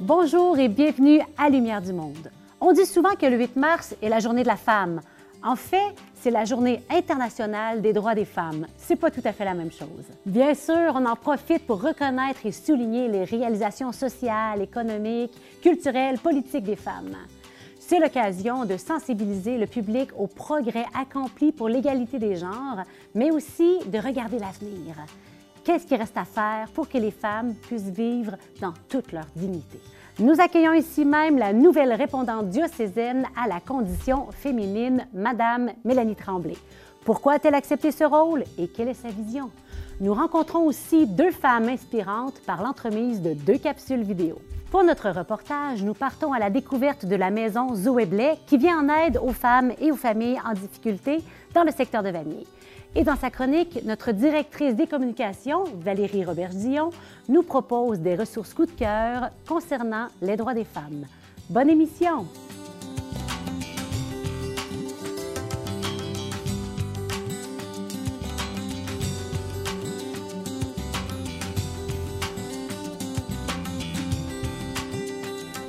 Bonjour et bienvenue à Lumière du Monde. On dit souvent que le 8 mars est la journée de la femme. En fait, c'est la journée internationale des droits des femmes. C'est pas tout à fait la même chose. Bien sûr, on en profite pour reconnaître et souligner les réalisations sociales, économiques, culturelles, politiques des femmes. C'est l'occasion de sensibiliser le public aux progrès accomplis pour l'égalité des genres, mais aussi de regarder l'avenir. Qu'est-ce qui reste à faire pour que les femmes puissent vivre dans toute leur dignité? Nous accueillons ici même la nouvelle répondante diocésaine à la condition féminine, Madame Mélanie Tremblay. Pourquoi a-t-elle accepté ce rôle et quelle est sa vision? Nous rencontrons aussi deux femmes inspirantes par l'entremise de deux capsules vidéo. Pour notre reportage, nous partons à la découverte de la maison Zoé Blais qui vient en aide aux femmes et aux familles en difficulté dans le secteur de Vanier. Et dans sa chronique, notre directrice des communications, Valérie Robert-Dion, nous propose des ressources coup de cœur concernant les droits des femmes. Bonne émission!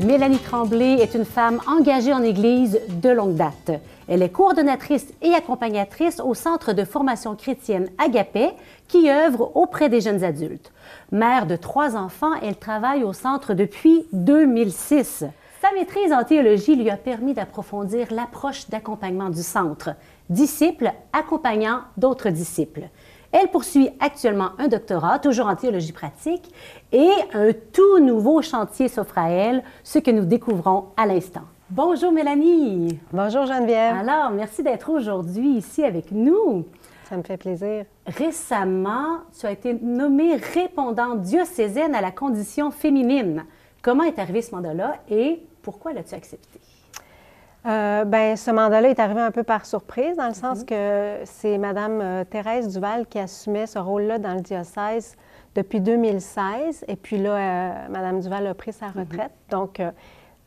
Mélanie Tremblay est une femme engagée en Église de longue date. Elle est coordonnatrice et accompagnatrice au Centre de formation chrétienne Agapé, qui œuvre auprès des jeunes adultes. Mère de trois enfants, elle travaille au centre depuis 2006. Sa maîtrise en théologie lui a permis d'approfondir l'approche d'accompagnement du centre, disciples accompagnant d'autres disciples. Elle poursuit actuellement un doctorat, toujours en théologie pratique, et un tout nouveau chantier s'offre à elle, ce que nous découvrons à l'instant. Bonjour Mélanie. Bonjour Geneviève. Alors, merci d'être aujourd'hui ici avec nous. Ça me fait plaisir. Récemment, tu as été nommée répondante diocésaine à la condition féminine. Comment est arrivé ce mandat-là et pourquoi l'as-tu accepté? Euh, ben, ce mandat-là est arrivé un peu par surprise, dans le sens mhm. que c'est Mme euh, Thérèse Duval qui assumait ce rôle-là dans le diocèse depuis 2016. Et puis là, euh, Mme Duval a pris sa mhm. retraite. Donc,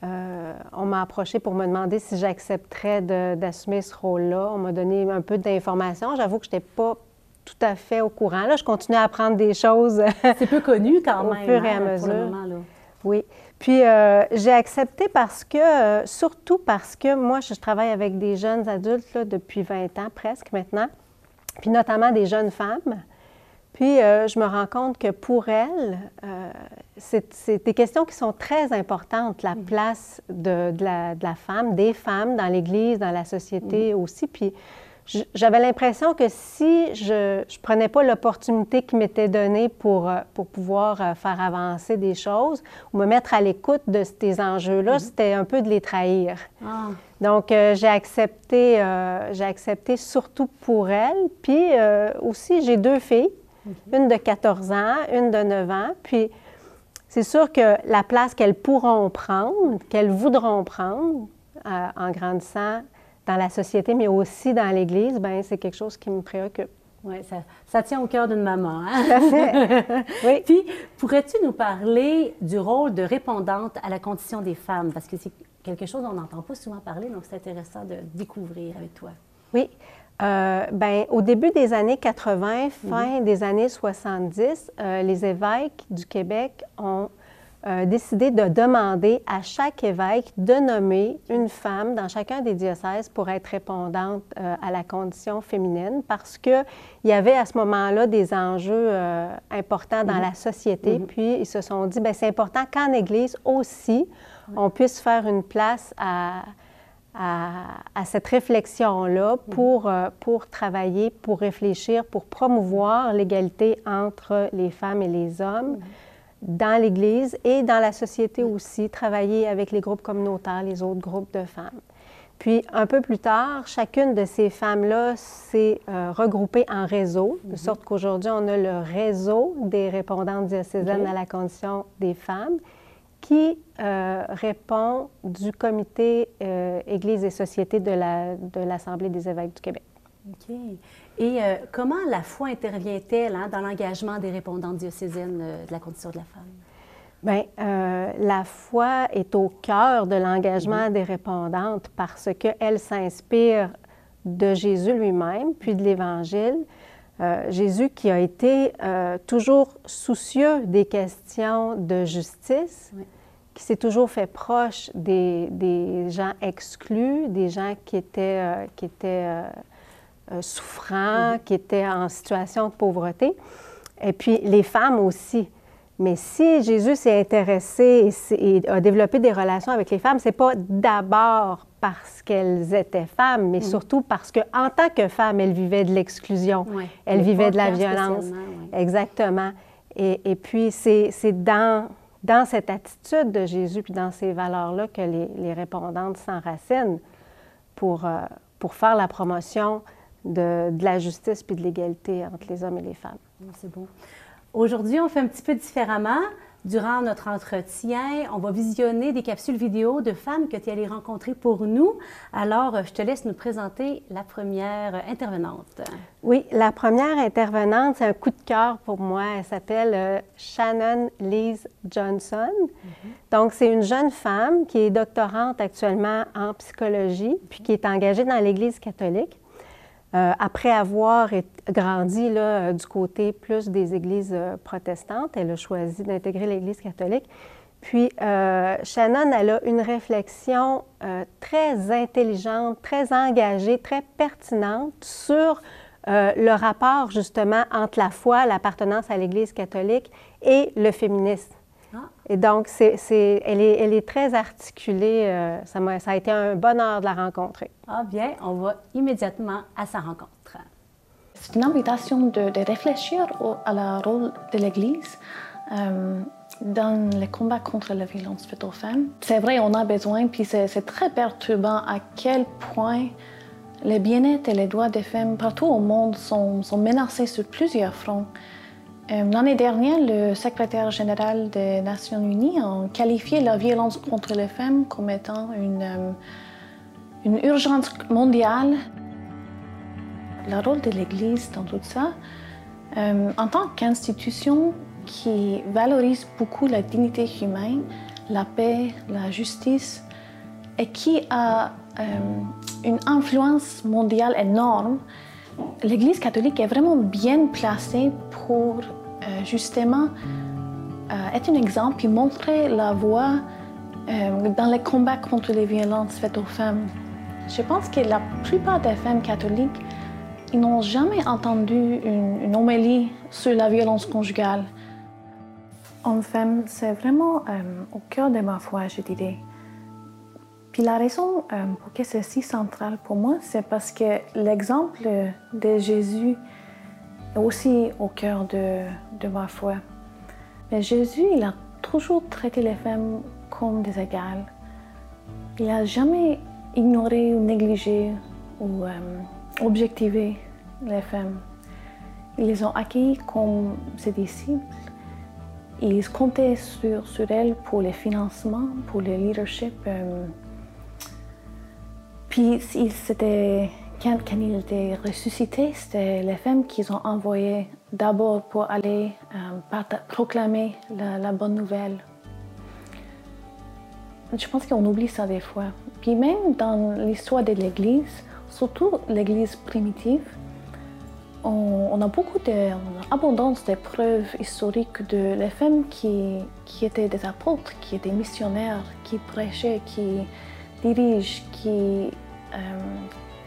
on m'a approché pour me demander si j'accepterais d'assumer ce rôle-là. On m'a donné un peu d'informations. J'avoue que je n'étais pas tout à fait au courant. Là, je continue à apprendre des choses. C'est peu connu quand même. Au fur et à hein, mesure. Oui. Puis euh, j'ai accepté parce que, euh, surtout parce que moi, je travaille avec des jeunes adultes depuis 20 ans presque maintenant, puis notamment des jeunes femmes. Puis euh, je me rends compte que pour elles, c'est des questions qui sont très importantes, la mm. place de, la, de la, femme, des femmes dans l'Église, dans la société mm. aussi. Puis j'avais l'impression que si je ne prenais pas l'opportunité qui m'était donnée pour, euh, pour pouvoir euh, faire avancer des choses ou me mettre à l'écoute de ces enjeux-là, mhm. c'était un peu de les trahir. Ah. Donc, euh, j'ai accepté, j'ai accepté surtout pour elle. Puis aussi, j'ai deux filles, une de 14 ans, une de 9 ans. Puis, c'est sûr que la place qu'elles pourront prendre, qu'elles voudront prendre en grandissant, dans la société, mais aussi dans l'Église, ben c'est quelque chose qui me préoccupe. Oui, ça, ça, tient au cœur d'une maman. Hein? À fait. oui. Puis, pourrais-tu nous parler du rôle de répondante à la condition des femmes? Parce que c'est quelque chose dont on n'entend pas souvent parler, donc c'est intéressant de découvrir avec toi. Oui. Euh, ben, au début des années 80, fin mhm. des années 70, euh, les évêques du Québec ont euh, décidé de demander à chaque évêque de nommer une femme dans chacun des diocèses pour être répondante euh, à la condition féminine parce qu'il y avait à ce moment-là des enjeux euh, importants dans mhm. la société. Mhm. Puis ils se sont dit, ben c'est important qu'en Église aussi, on puisse faire une place à, à, cette réflexion-là mhm. pour, pour travailler, pour réfléchir, pour promouvoir l'égalité entre les femmes et les hommes dans l'Église et dans la société aussi, travailler avec les groupes communautaires, les autres groupes de femmes. Puis un peu plus tard, chacune de ces femmes-là s'est euh, regroupée en réseau, de mhm. sorte qu'aujourd'hui, on a le réseau des répondantes diocésaines à la condition des femmes qui euh, répond du comité euh, Église et société de l'Assemblée la, de des évêques du Québec. OK. Et euh, comment la foi intervient-elle hein, dans l'engagement des répondantes diocésaines euh, de la condition de la femme? Bien, euh, la foi est au cœur de l'engagement mhm. des répondantes parce qu'elle s'inspire de Jésus lui-même, puis de l'Évangile. Jésus qui a été toujours soucieux des questions de justice, qui s'est toujours fait proche des, des, gens exclus, des gens qui étaient, qui étaient euh, souffrants, qui étaient en situation de pauvreté, et puis les femmes aussi. Mais si Jésus s'est intéressé et, a développé des relations avec les femmes, c'est pas d'abord parce qu'elles étaient femmes, mais surtout parce qu'en tant que femme, elles vivaient de l'exclusion, elles vivaient de la violence. Exactement. Et, et puis, c'est dans dans cette attitude de Jésus puis dans ces valeurs-là que les, les répondantes s'enracinent pour, euh, pour faire la promotion de, de la justice puis de l'égalité entre les hommes et les femmes. C'est beau. Aujourd'hui, on fait un petit peu différemment. Durant notre entretien, on va visionner des capsules vidéo de femmes que tu es allée rencontrer pour nous. Alors, je te laisse nous présenter la première intervenante. Oui, la première intervenante, c'est un coup de cœur pour moi. Elle s'appelle euh, Shannon Lise Johnson. Mm-hmm. Donc, c'est une jeune femme qui est doctorante actuellement en psychologie, puis qui est engagée dans l'Église catholique. Euh, après avoir grandi euh, du côté plus des églises euh, protestantes, elle a choisi d'intégrer l'Église catholique. Puis, Shannon, elle a une réflexion très intelligente, très engagée, très pertinente sur le rapport justement entre la foi, l'appartenance à l'Église catholique et le féminisme. Et donc, c'est, elle, est, elle, est, très articulée. Euh, ça, ça, a été un bonheur de la rencontrer. Ah bien, on va immédiatement à sa rencontre. C'est une invitation de, de réfléchir au, à la rôle de l'Église euh, dans le combat contre la violence faite aux femmes. C'est vrai, on a besoin, puis c'est, c'est très perturbant à quel point le bien-être et les droits des femmes partout au monde sont, sont menacés sur plusieurs fronts. Euh, l'année dernière, le secrétaire général des Nations Unies a qualifié la violence contre les femmes comme étant une, euh, une urgence mondiale. Le rôle de l'Église dans tout ça, euh, en tant qu'institution qui valorise beaucoup la dignité humaine, la paix, la justice, et qui a une influence mondiale énorme, l'Église catholique est vraiment bien placée pour justement euh, être un exemple et montrer la voie euh, dans les combats contre les violences faites aux femmes. Je pense que la plupart des femmes catholiques n'ont jamais entendu une, une, homélie sur la violence conjugale. En femme, c'est vraiment au cœur de ma foi, je dirais. Puis la raison pour laquelle c'est si central pour moi, c'est parce que l'exemple de Jésus aussi au cœur de, de ma foi. Mais Jésus, il a toujours traité les femmes comme des égales. Il n'a jamais ignoré ou négligé ou euh, objectivé les femmes. Ils les ont accueillis comme ses disciples. Ils comptaient sur, sur elles pour les financements, pour le leadership. Euh. puis ils s'étaient quand, il était ressuscité, c'était les femmes qu'ils ont envoyées d'abord pour aller euh, proclamer la, bonne nouvelle. Je pense qu'on oublie ça des fois. Puis même dans l'histoire de l'Église, surtout l'Église primitive, on, a beaucoup de, on abondance de preuves historiques de les femmes qui, qui étaient des apôtres, qui étaient missionnaires, qui prêchaient, qui dirigent, qui, euh,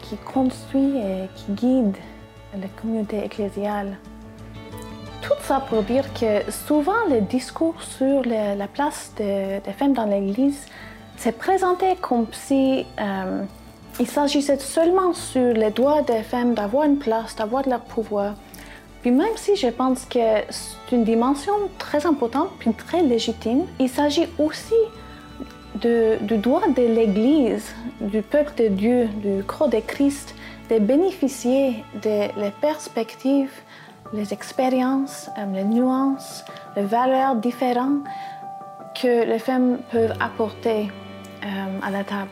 qui construit et qui guide la communauté ecclésiale. Tout ça pour dire que souvent le discours sur la place des femmes dans l'Église s'est présenté comme si euh, il s'agissait seulement sur les droits des femmes d'avoir une place, d'avoir de leur pouvoir. Puis même si je pense que c'est une dimension très importante puis très légitime, il s'agit aussi du droit de l'Église, du peuple de Dieu, du corps de Christ, de bénéficier des perspectives, les expériences, euh, les nuances, les valeurs différentes que les femmes peuvent apporter euh, à la table.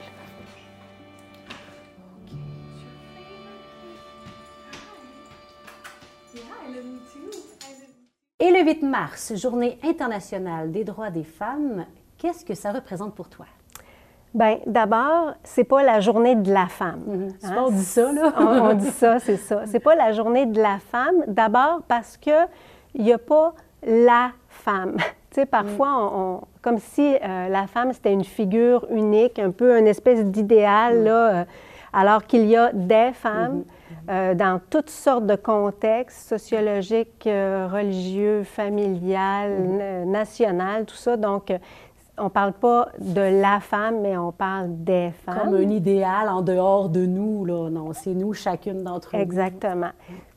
Et le 8 mars, journée internationale des droits des femmes, Qu'est-ce que ça représente pour toi? Bien, d'abord, c'est pas la journée de la femme. Mm-hmm. Hein? On dit ça, là. on, dit ça, c'est ça. C'est pas la journée de la femme. D'abord parce que il n'y a pas la femme. Tu sais, parfois, on, comme si euh, la femme, c'était une figure unique, un peu une espèce d'idéal, là, euh, alors qu'il y a des femmes. Euh, dans toutes sortes de contextes sociologiques, religieux, familial, national, tout ça. Donc, on ne parle pas de la femme, mais on parle des femmes. Comme un idéal en dehors de nous, là. Non, c'est nous, chacune d'entre nous. Exactement.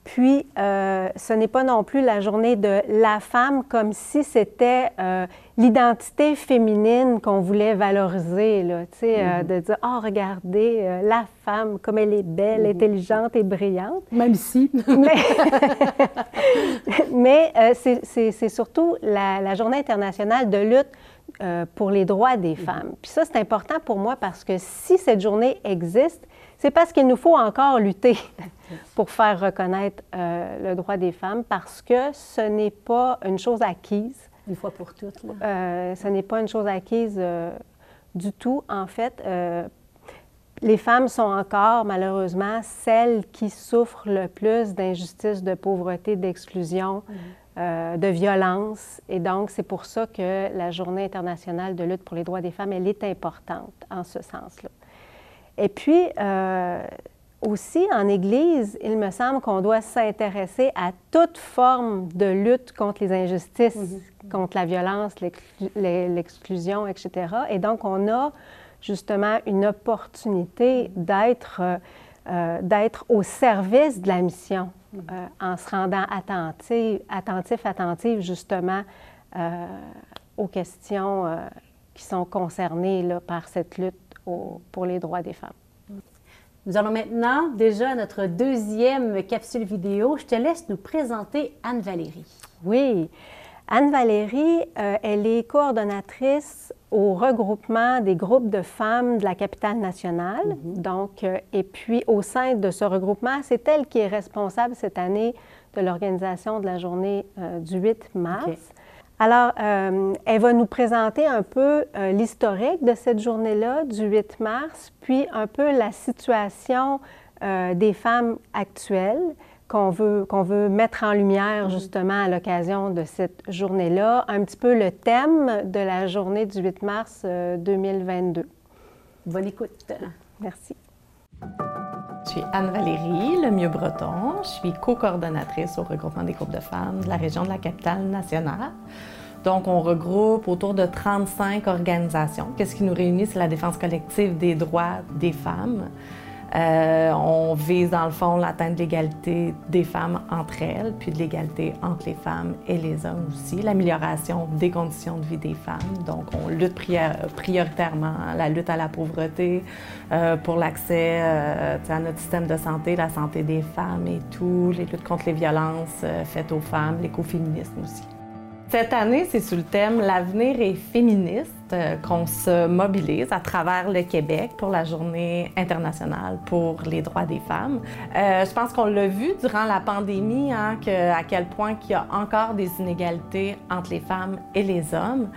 Puis, euh, ce n'est pas non plus la journée de la femme comme si c'était euh, l'identité féminine qu'on voulait valoriser, là, tu sais, euh, mm-hmm. de dire, oh, regardez, la femme, comme elle est belle, mm-hmm. intelligente et brillante. Même si. mais, c'est surtout la, la, journée internationale de lutte pour les droits des mm-hmm. femmes. Puis ça, c'est important pour moi parce que si cette journée existe, c'est parce qu'il nous faut encore lutter pour faire reconnaître euh, le droit des femmes parce que ce n'est pas une chose acquise. Une fois pour toutes. Euh, ce n'est pas une chose acquise euh, du tout. En fait, les femmes sont encore, malheureusement, celles qui souffrent le plus d'injustice, de pauvreté, d'exclusion, mm-hmm. de violence. Et donc, c'est pour ça que la Journée internationale de lutte pour les droits des femmes, elle est importante en ce sens-là. Et puis, euh, aussi, en Église, il me semble qu'on doit s'intéresser à toute forme de lutte contre les injustices, mhm. contre la violence, l'exclusion, etc. Et donc, on a justement une opportunité d'être euh, d'être au service de la mission mhm. euh, en se rendant attentif, attentif, attentif justement aux questions qui sont concernées là, par cette lutte pour les droits des femmes. Nous allons maintenant déjà à notre deuxième capsule vidéo. Je te laisse nous présenter Anne-Valérie. Oui. Anne-Valérie, euh, elle est coordonnatrice au regroupement des groupes de femmes de la capitale nationale. Mhm. Donc, euh, et puis au sein de ce regroupement, c'est elle qui est responsable cette année de l'organisation de la journée euh, du 8 mars. Alors, elle va nous présenter un peu l'historique de cette journée-là, du 8 mars, puis un peu la situation des femmes actuelles qu'on veut, qu'on veut mettre en lumière mm-hmm. justement à l'occasion de cette journée-là, un petit peu le thème de la journée du 8 mars 2022. Bonne écoute. Merci. Je suis Anne-Valérie Lemieux-Breton. Je suis co-coordonnatrice au regroupement des groupes de femmes de la région de la capitale nationale. Donc, on regroupe autour de 35 organisations. Qu'est-ce qui nous réunit? C'est la défense collective des droits des femmes. Euh, on vise dans le fond l'atteinte de l'égalité des femmes entre elles, puis de l'égalité entre les femmes et les hommes aussi, l'amélioration des conditions de vie des femmes. Donc, on lutte prioritairement la lutte à la pauvreté, euh, pour l'accès euh, à notre système de santé, la santé des femmes et tout, les luttes contre les violences faites aux femmes, l'écoféminisme aussi. Cette année, c'est sous le thème L'avenir est féministe qu'on se mobilise à travers le Québec pour la Journée internationale pour les droits des femmes. Euh, je pense qu'on l'a vu durant la pandémie, hein, à quel point il y a encore des inégalités entre les femmes et les hommes.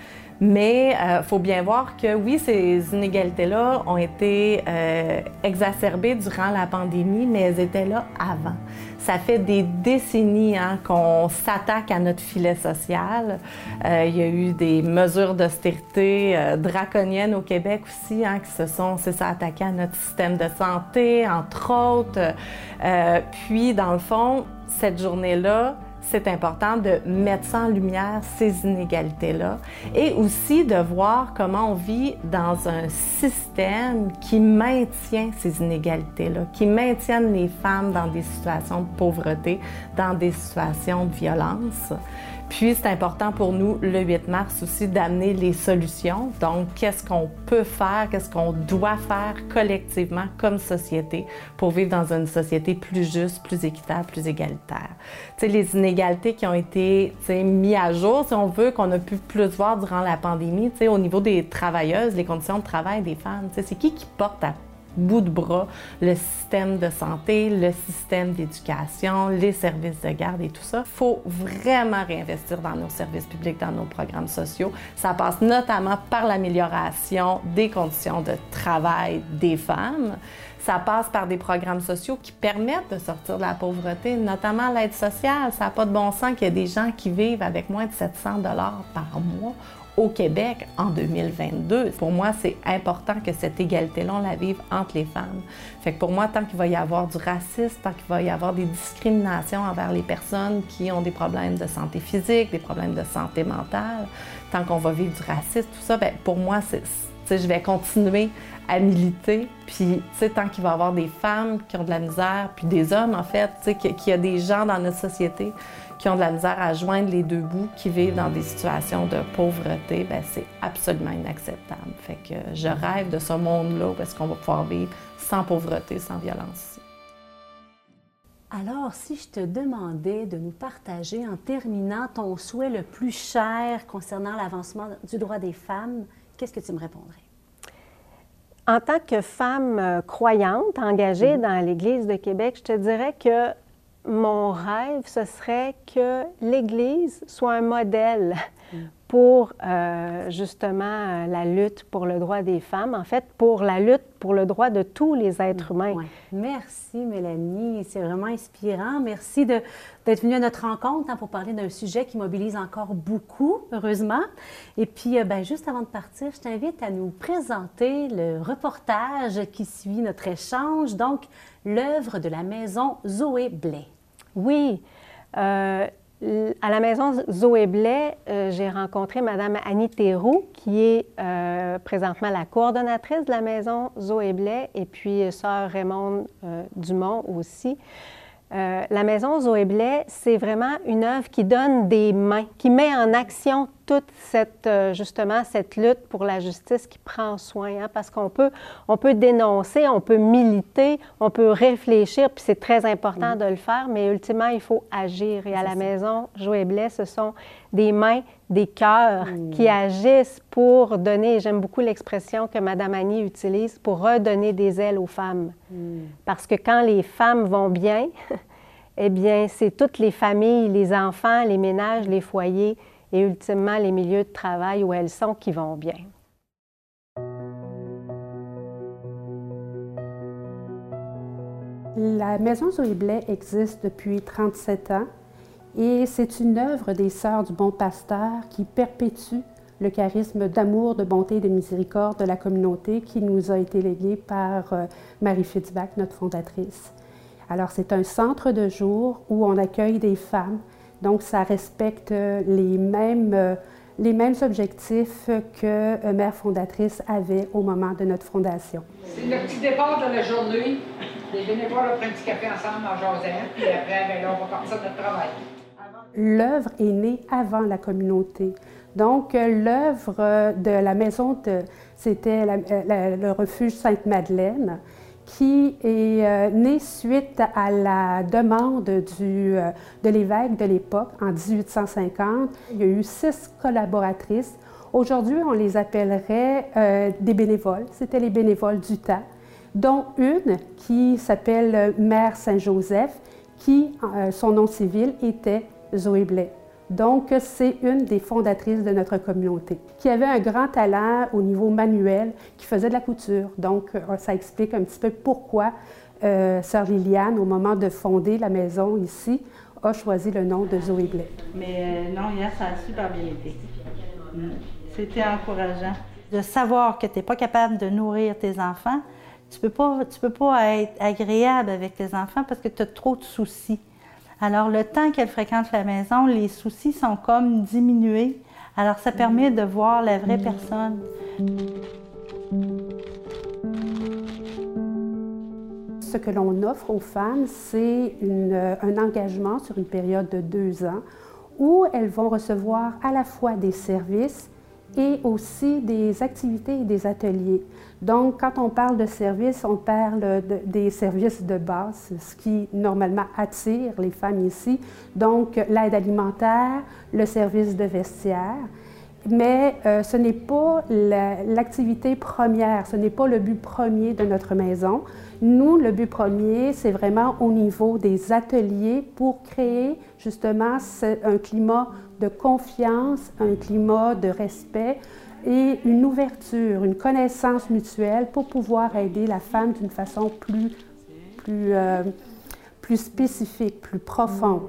Mais il euh, faut bien voir que oui, ces inégalités-là ont été euh, exacerbées durant la pandémie, mais elles étaient là avant. Ça fait des décennies hein, qu'on s'attaque à notre filet social. Euh, il y a eu des mesures d'austérité draconiennes au Québec aussi hein, qui se sont attaquées à notre système de santé, entre autres. puis, dans le fond, cette journée-là, c'est important de mettre en lumière ces inégalités-là et aussi de voir comment on vit dans un système qui maintient ces inégalités-là, qui maintiennent les femmes dans des situations de pauvreté, dans des situations de violence. Puis c'est important pour nous, le 8 mars aussi, d'amener les solutions. Donc, qu'est-ce qu'on peut faire, qu'est-ce qu'on doit faire collectivement comme société pour vivre dans une société plus juste, plus équitable, plus égalitaire. Tu sais, les inégalités qui ont été mises à jour, si on veut, qu'on a pu plus voir durant la pandémie, tu sais, au niveau des travailleuses, les conditions de travail des femmes, tu sais, c'est qui qui porte à bout de bras le système de santé, le système d'éducation, les services de garde et tout ça. Il faut vraiment réinvestir dans nos services publics, dans nos programmes sociaux. Ça passe notamment par l'amélioration des conditions de travail des femmes. Ça passe par des programmes sociaux qui permettent de sortir de la pauvreté, notamment l'aide sociale. Ça n'a pas de bon sens qu'il y ait des gens qui vivent avec moins de 700 dollars par mois au Québec en 2022. Pour moi, c'est important que cette égalité-là, on la vive entre les femmes. Fait que pour moi, tant qu'il va y avoir du racisme, tant qu'il va y avoir des discriminations envers les personnes qui ont des problèmes de santé physique, des problèmes de santé mentale, tant qu'on va vivre du racisme, tout ça, bien, pour moi, je vais continuer à militer. Puis, tant qu'il va y avoir des femmes qui ont de la misère, puis des hommes, en fait, qu'il y a des gens dans notre société qui ont de la misère à joindre les deux bouts, qui vivent dans des situations de pauvreté, ben c'est absolument inacceptable. Fait que je rêve de ce monde-là où est-ce qu'on va pouvoir vivre sans pauvreté, sans violence. Alors, si je te demandais de nous partager en terminant ton souhait le plus cher concernant l'avancement du droit des femmes, qu'est-ce que tu me répondrais? En tant que femme euh, croyante engagée mm-hmm. dans l'Église de Québec, je te dirais que mon rêve, ce serait que l'Église soit un modèle. Pour euh, justement la lutte pour le droit des femmes, en fait, pour la lutte pour le droit de tous les êtres humains. Merci, Mélanie. C'est vraiment inspirant. Merci d'être venue à notre rencontre hein, pour parler d'un sujet qui mobilise encore beaucoup, heureusement. Et puis, euh, ben, juste avant de partir, je t'invite à nous présenter le reportage qui suit notre échange, donc l'œuvre de la maison Zoé Blais. Oui. Euh, à la maison Zoé Blais, euh, j'ai rencontré Mme Annie Théroux, qui est euh, présentement la coordonnatrice de la maison Zoé Blais, et puis sœur Raymond Dumont aussi. Euh, la maison Zoé Blais, c'est vraiment une œuvre qui donne des mains, qui met en action toute cette, euh, justement, cette lutte pour la justice qui prend soin, hein, parce qu'on peut, on peut dénoncer, on peut militer, on peut réfléchir, puis c'est très important de le faire, mais ultimement, il faut agir. Et à la maison Zoé Blais, ce sont des mains, des cœurs qui agissent pour donner, j'aime beaucoup l'expression que Mme Annie utilise, pour redonner des ailes aux femmes. Parce que quand les femmes vont bien, eh bien, c'est toutes les familles, les enfants, les ménages, les foyers et ultimement les milieux de travail où elles sont qui vont bien. La Maison Zoé Blais existe depuis 37 ans et c'est une œuvre des Sœurs du Bon Pasteur qui perpétue le charisme d'amour, de bonté et de miséricorde de la communauté qui nous a été légué par euh, Marie Fitzbach, notre fondatrice. Alors, c'est un centre de jour où on accueille des femmes, donc ça respecte les mêmes, euh, les mêmes objectifs que euh, Mère fondatrice avait au moment de notre fondation. C'est le petit départ de la journée. Les bénévoles pris un petit café ensemble en jasant, puis après, ben là, on va partir de notre travail. L'œuvre est née avant la communauté. Donc, euh, l'œuvre euh, de la maison, c'était euh, le refuge Sainte-Madeleine, qui est née suite à la demande du, de l'évêque de l'époque en 1850. Il y a eu six collaboratrices. Aujourd'hui, on les appellerait des bénévoles. C'était les bénévoles du temps, dont une qui s'appelle Mère Saint-Joseph, qui, son nom civil était Zoé Blais. Donc, c'est une des fondatrices de notre communauté, qui avait un grand talent au niveau manuel, qui faisait de la couture. Donc, euh, ça explique un petit peu pourquoi euh, Sœur Liliane, au moment de fonder la maison ici, a choisi le nom de Zoé Blais. Mais euh, non, hier, ça a super bien été. Mm. C'était encourageant. De savoir que tu n'es pas capable de nourrir tes enfants, tu ne peux, pas, tu peux pas être agréable avec tes enfants parce que tu as trop de soucis. Alors, le temps qu'elle fréquente la maison, les soucis sont comme diminués. Alors, ça permet de voir la vraie personne. Ce que l'on offre aux femmes, c'est un engagement sur une période de deux ans où elles vont recevoir à la fois des services et aussi des activités et des ateliers. Donc, quand on parle de services, on parle des services de base, ce qui normalement attire les femmes ici. Donc, l'aide alimentaire, le service de vestiaire. mais euh, ce n'est pas l'activité première, ce n'est pas le but premier de notre maison. Nous, le but premier, c'est vraiment au niveau des ateliers pour créer justement un climat de confiance, un climat de respect et une ouverture, une connaissance mutuelle pour pouvoir aider la femme d'une façon plus, plus, euh, plus spécifique, plus profonde.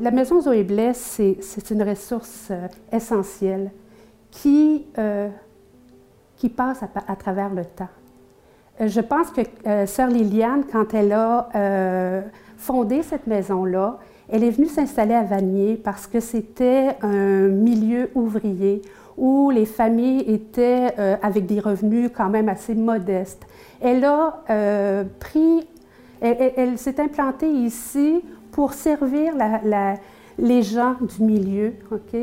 La maison Zoé Blesse, c'est une ressource euh, essentielle qui, euh, qui passe à, travers le temps. Je pense que Sœur Liliane, quand elle a fondé cette maison-là, elle est venue s'installer à Vanier parce que c'était un milieu ouvrier où les familles étaient avec des revenus quand même assez modestes. Elle a pris, elle s'est implantée ici pour servir les gens du milieu. ok?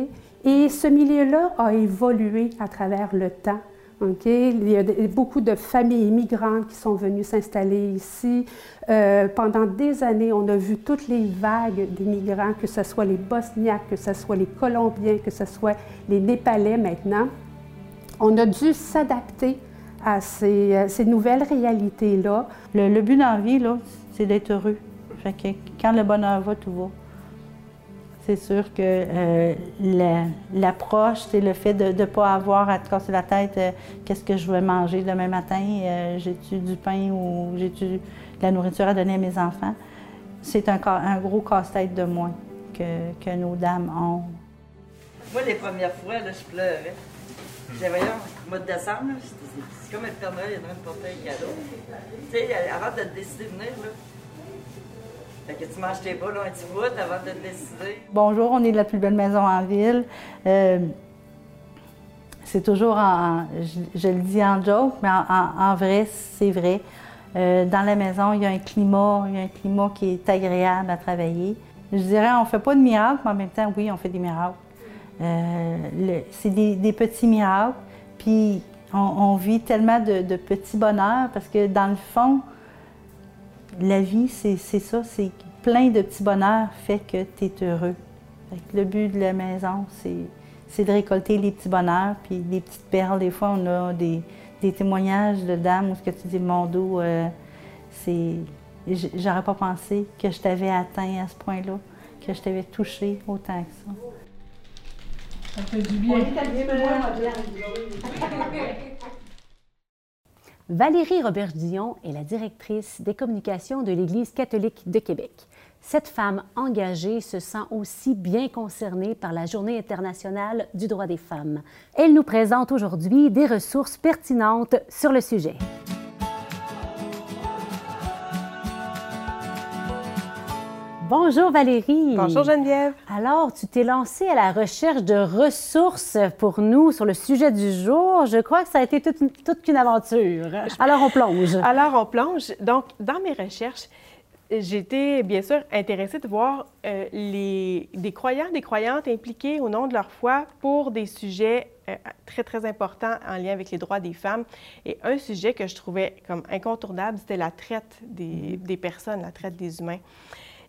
Et ce milieu-là a évolué à travers le temps. Il y a beaucoup de familles immigrantes qui sont venues s'installer ici. Euh, pendant des années, on a vu toutes les vagues d'immigrants, que ce soit les Bosniaques, que ce soit les Colombiens, que ce soit les Népalais maintenant. On a dû s'adapter à ces, ces nouvelles réalités-là. Le, but dans vie, c'est d'être heureux. Quand le bonheur va, tout va. C'est sûr que euh, l'approche, c'est le fait de ne pas avoir à te casser la tête euh, qu'est-ce que je vais manger demain matin, euh, j'ai-tu du pain ou j'ai-tu de la nourriture à donner à mes enfants? C'est un, gros casse-tête de moins que, nos dames ont. Moi, les premières fois, là, je pleurais. J'avais au mois de décembre, c'est comme un Père Noël, il en train de porter un cadeau. Tu sais, avant de décider de venir, là, fait que tu manges tes boules un petit avant de te décider. Bonjour, on est la plus belle maison en ville. Euh, c'est toujours en, je, le dis en joke, mais en, vrai, c'est vrai. Euh, dans la maison, il y a un climat, il y a un climat qui est agréable à travailler. Je dirais, on ne fait pas de miracles, mais en même temps, oui, on fait des miracles. Euh, c'est des, petits miracles, puis on, vit tellement de petits bonheurs parce que dans le fond, la vie, c'est ça, c'est plein de petits bonheurs fait que tu es heureux. le but de la maison, c'est de récolter les petits bonheurs, puis les petites perles. Des fois, on a des, témoignages de dames où ce que tu dis, mon dos, euh, c'est... J'aurais pas pensé que je t'avais atteint à ce point-là, que je t'avais touché autant que ça. Ça fait du bien. Valérie Robert-Dion est la directrice des communications de l'Église catholique de Québec. Cette femme engagée se sent aussi bien concernée par la Journée internationale du droit des femmes. Elle nous présente aujourd'hui des ressources pertinentes sur le sujet. Bonjour Valérie. Bonjour Geneviève. Alors, tu t'es lancée à la recherche de ressources pour nous sur le sujet du jour. Je crois que ça a été toute, toute une aventure. Alors, on plonge. Alors, on plonge. Donc, dans mes recherches, j'étais bien sûr intéressée de voir euh, les, des croyants, des croyantes impliqués au nom de leur foi pour des sujets euh, très, très importants en lien avec les droits des femmes. Et un sujet que je trouvais comme incontournable, c'était la traite des, des personnes, la traite des humains.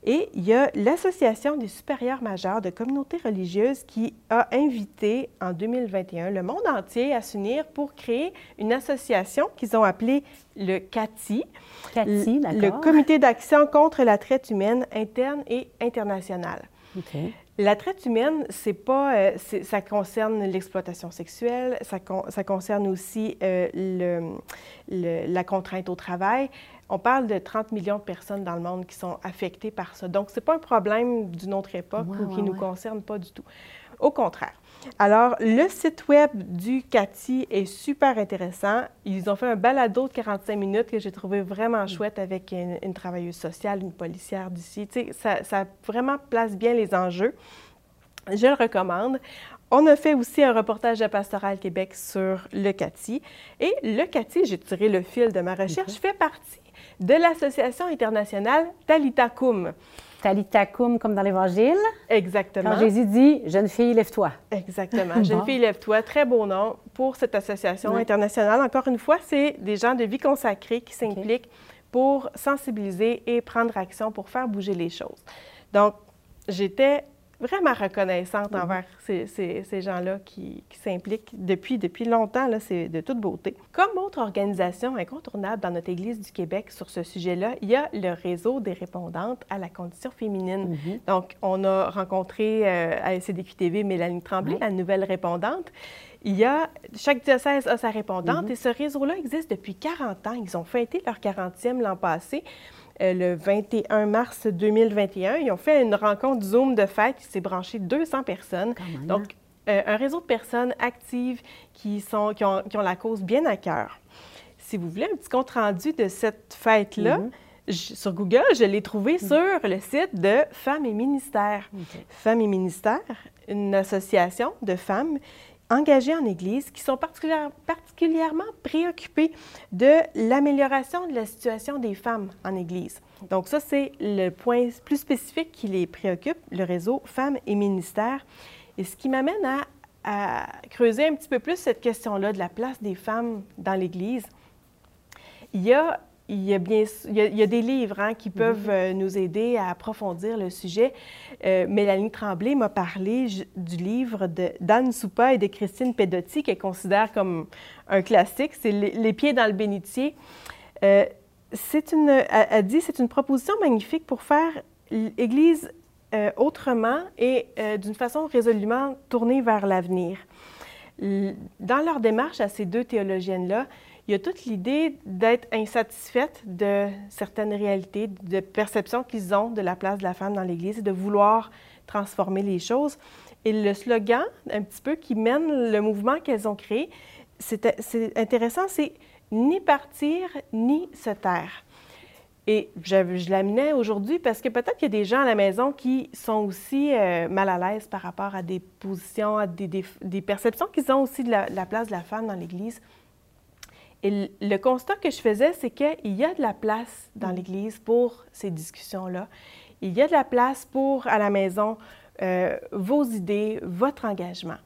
Et il y a l'Association des supérieurs majeurs de communautés religieuses qui a invité en 2021 le monde entier à s'unir pour créer une association qu'ils ont appelée le CATI, CATI le Comité d'action contre la traite humaine interne et internationale. La traite humaine, c'est pas, euh, ça concerne l'exploitation sexuelle, ça, ça, concerne aussi euh, le, la contrainte au travail, on parle de 30 millions de personnes dans le monde qui sont affectées par ça. Donc, ce n'est pas un problème d'une autre époque ou qui ne nous concerne pas du tout. Au contraire. Alors, le site web du CATI est super intéressant. Ils ont fait un balado de 45 minutes que j'ai trouvé vraiment chouette avec une, travailleuse sociale, une policière d'ici. Tu sais, ça, ça vraiment place bien les enjeux. Je le recommande. On a fait aussi un reportage de Pastoral Québec sur le CATI. Et le CATI, j'ai tiré le fil de ma recherche, fait partie de l'Association internationale Talita Cum. Talita Cum, comme dans l'Évangile. Exactement. Quand Jésus dit Jeune fille, lève-toi. Exactement. Jeune fille, lève-toi. Très beau nom pour cette association internationale. Encore une fois, c'est des gens de vie consacrée qui s'impliquent pour sensibiliser et prendre action pour faire bouger les choses. Donc, j'étais vraiment reconnaissante mm-hmm. envers ces, gens-là qui, s'impliquent depuis, depuis longtemps. C'est de toute beauté. Comme autre organisation incontournable dans notre Église du Québec sur ce sujet-là, il y a le réseau des répondantes à la condition féminine. Mm-hmm. Donc, on a rencontré euh, à SCDQ-TV Mélanie Tremblay, la nouvelle répondante. Il y a, chaque diocèse a sa répondante mm-hmm. et ce réseau-là existe depuis 40 ans. Ils ont fêté leur 40e l'an passé. Euh, le 21 mars 2021. Ils ont fait une rencontre Zoom de fête qui s'est branché 200 personnes. Donc, euh, un réseau de personnes actives qui, sont, qui ont, la cause bien à cœur. Si vous voulez un petit compte rendu de cette fête-là, mm-hmm. sur Google, je l'ai trouvé mm. sur le site de Femmes et Ministères. Femmes et Ministères, une association de femmes engagés en Église qui sont particulièrement préoccupés de l'amélioration de la situation des femmes en Église. Donc ça, c'est le point plus spécifique qui les préoccupe, le réseau Femmes et Ministères. Et ce qui m'amène à, à, creuser un petit peu plus cette question-là de la place des femmes dans l'Église. Il y a il y, a bien, il, y a, des livres hein, qui peuvent euh, nous aider à approfondir le sujet. Euh, Mélanie Tremblay m'a parlé du livre d'Anne Soupa et de Christine Pedotti, qu'elle considère comme un classique. C'est Les pieds dans le bénitier. Euh, c'est une, elle dit c'est une proposition magnifique pour faire l'Église autrement et d'une façon résolument tournée vers l'avenir. Dans leur démarche à ces deux théologiennes-là, il y a toute l'idée d'être insatisfaite de certaines réalités, de perceptions qu'ils ont de la place de la femme dans l'Église et de vouloir transformer les choses. Et le slogan, un petit peu, qui mène le mouvement qu'elles ont créé, c'est intéressant, c'est ni partir ni se taire. Et je, je l'amenais aujourd'hui parce que peut-être qu'il y a des gens à la maison qui sont aussi euh, mal à l'aise par rapport à des positions, à des, des, perceptions qu'ils ont aussi de la place de la femme dans l'Église. Et le constat que je faisais, c'est qu'il y a de la place dans mm. l'Église pour ces discussions-là. Il y a de la place pour, à la maison, euh, vos idées, votre engagement.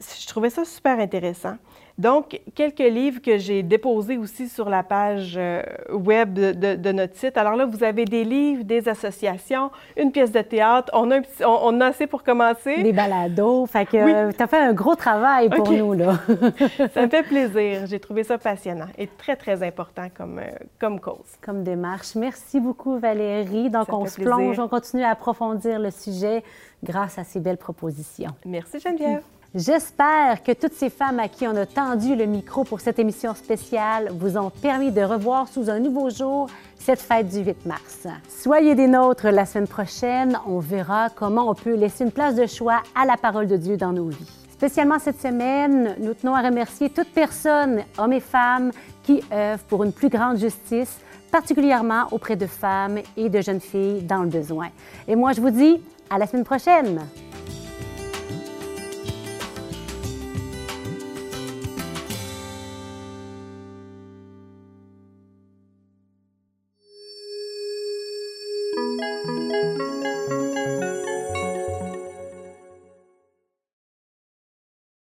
Je trouvais ça super intéressant. Donc, quelques livres que j'ai déposés aussi sur la page euh, web de, notre site. Alors là, vous avez des livres, des associations, une pièce de théâtre. On a, on, a assez pour commencer. Des balados. Fait que tu as fait un gros travail pour nous, là. ça me fait plaisir. J'ai trouvé ça passionnant et très, très important comme, euh, comme cause. Comme démarche. Merci beaucoup, Valérie. Donc, on se plonge, on continue à approfondir le sujet grâce à ces belles propositions. Merci, Geneviève. J'espère que toutes ces femmes à qui on a tendu le micro pour cette émission spéciale vous ont permis de revoir sous un nouveau jour cette fête du 8 mars. Soyez des nôtres la semaine prochaine. On verra comment on peut laisser une place de choix à la parole de Dieu dans nos vies. Spécialement cette semaine, nous tenons à remercier toute personne, hommes et femmes, qui œuvrent pour une plus grande justice, particulièrement auprès de femmes et de jeunes filles dans le besoin. Et moi, je vous dis à la semaine prochaine.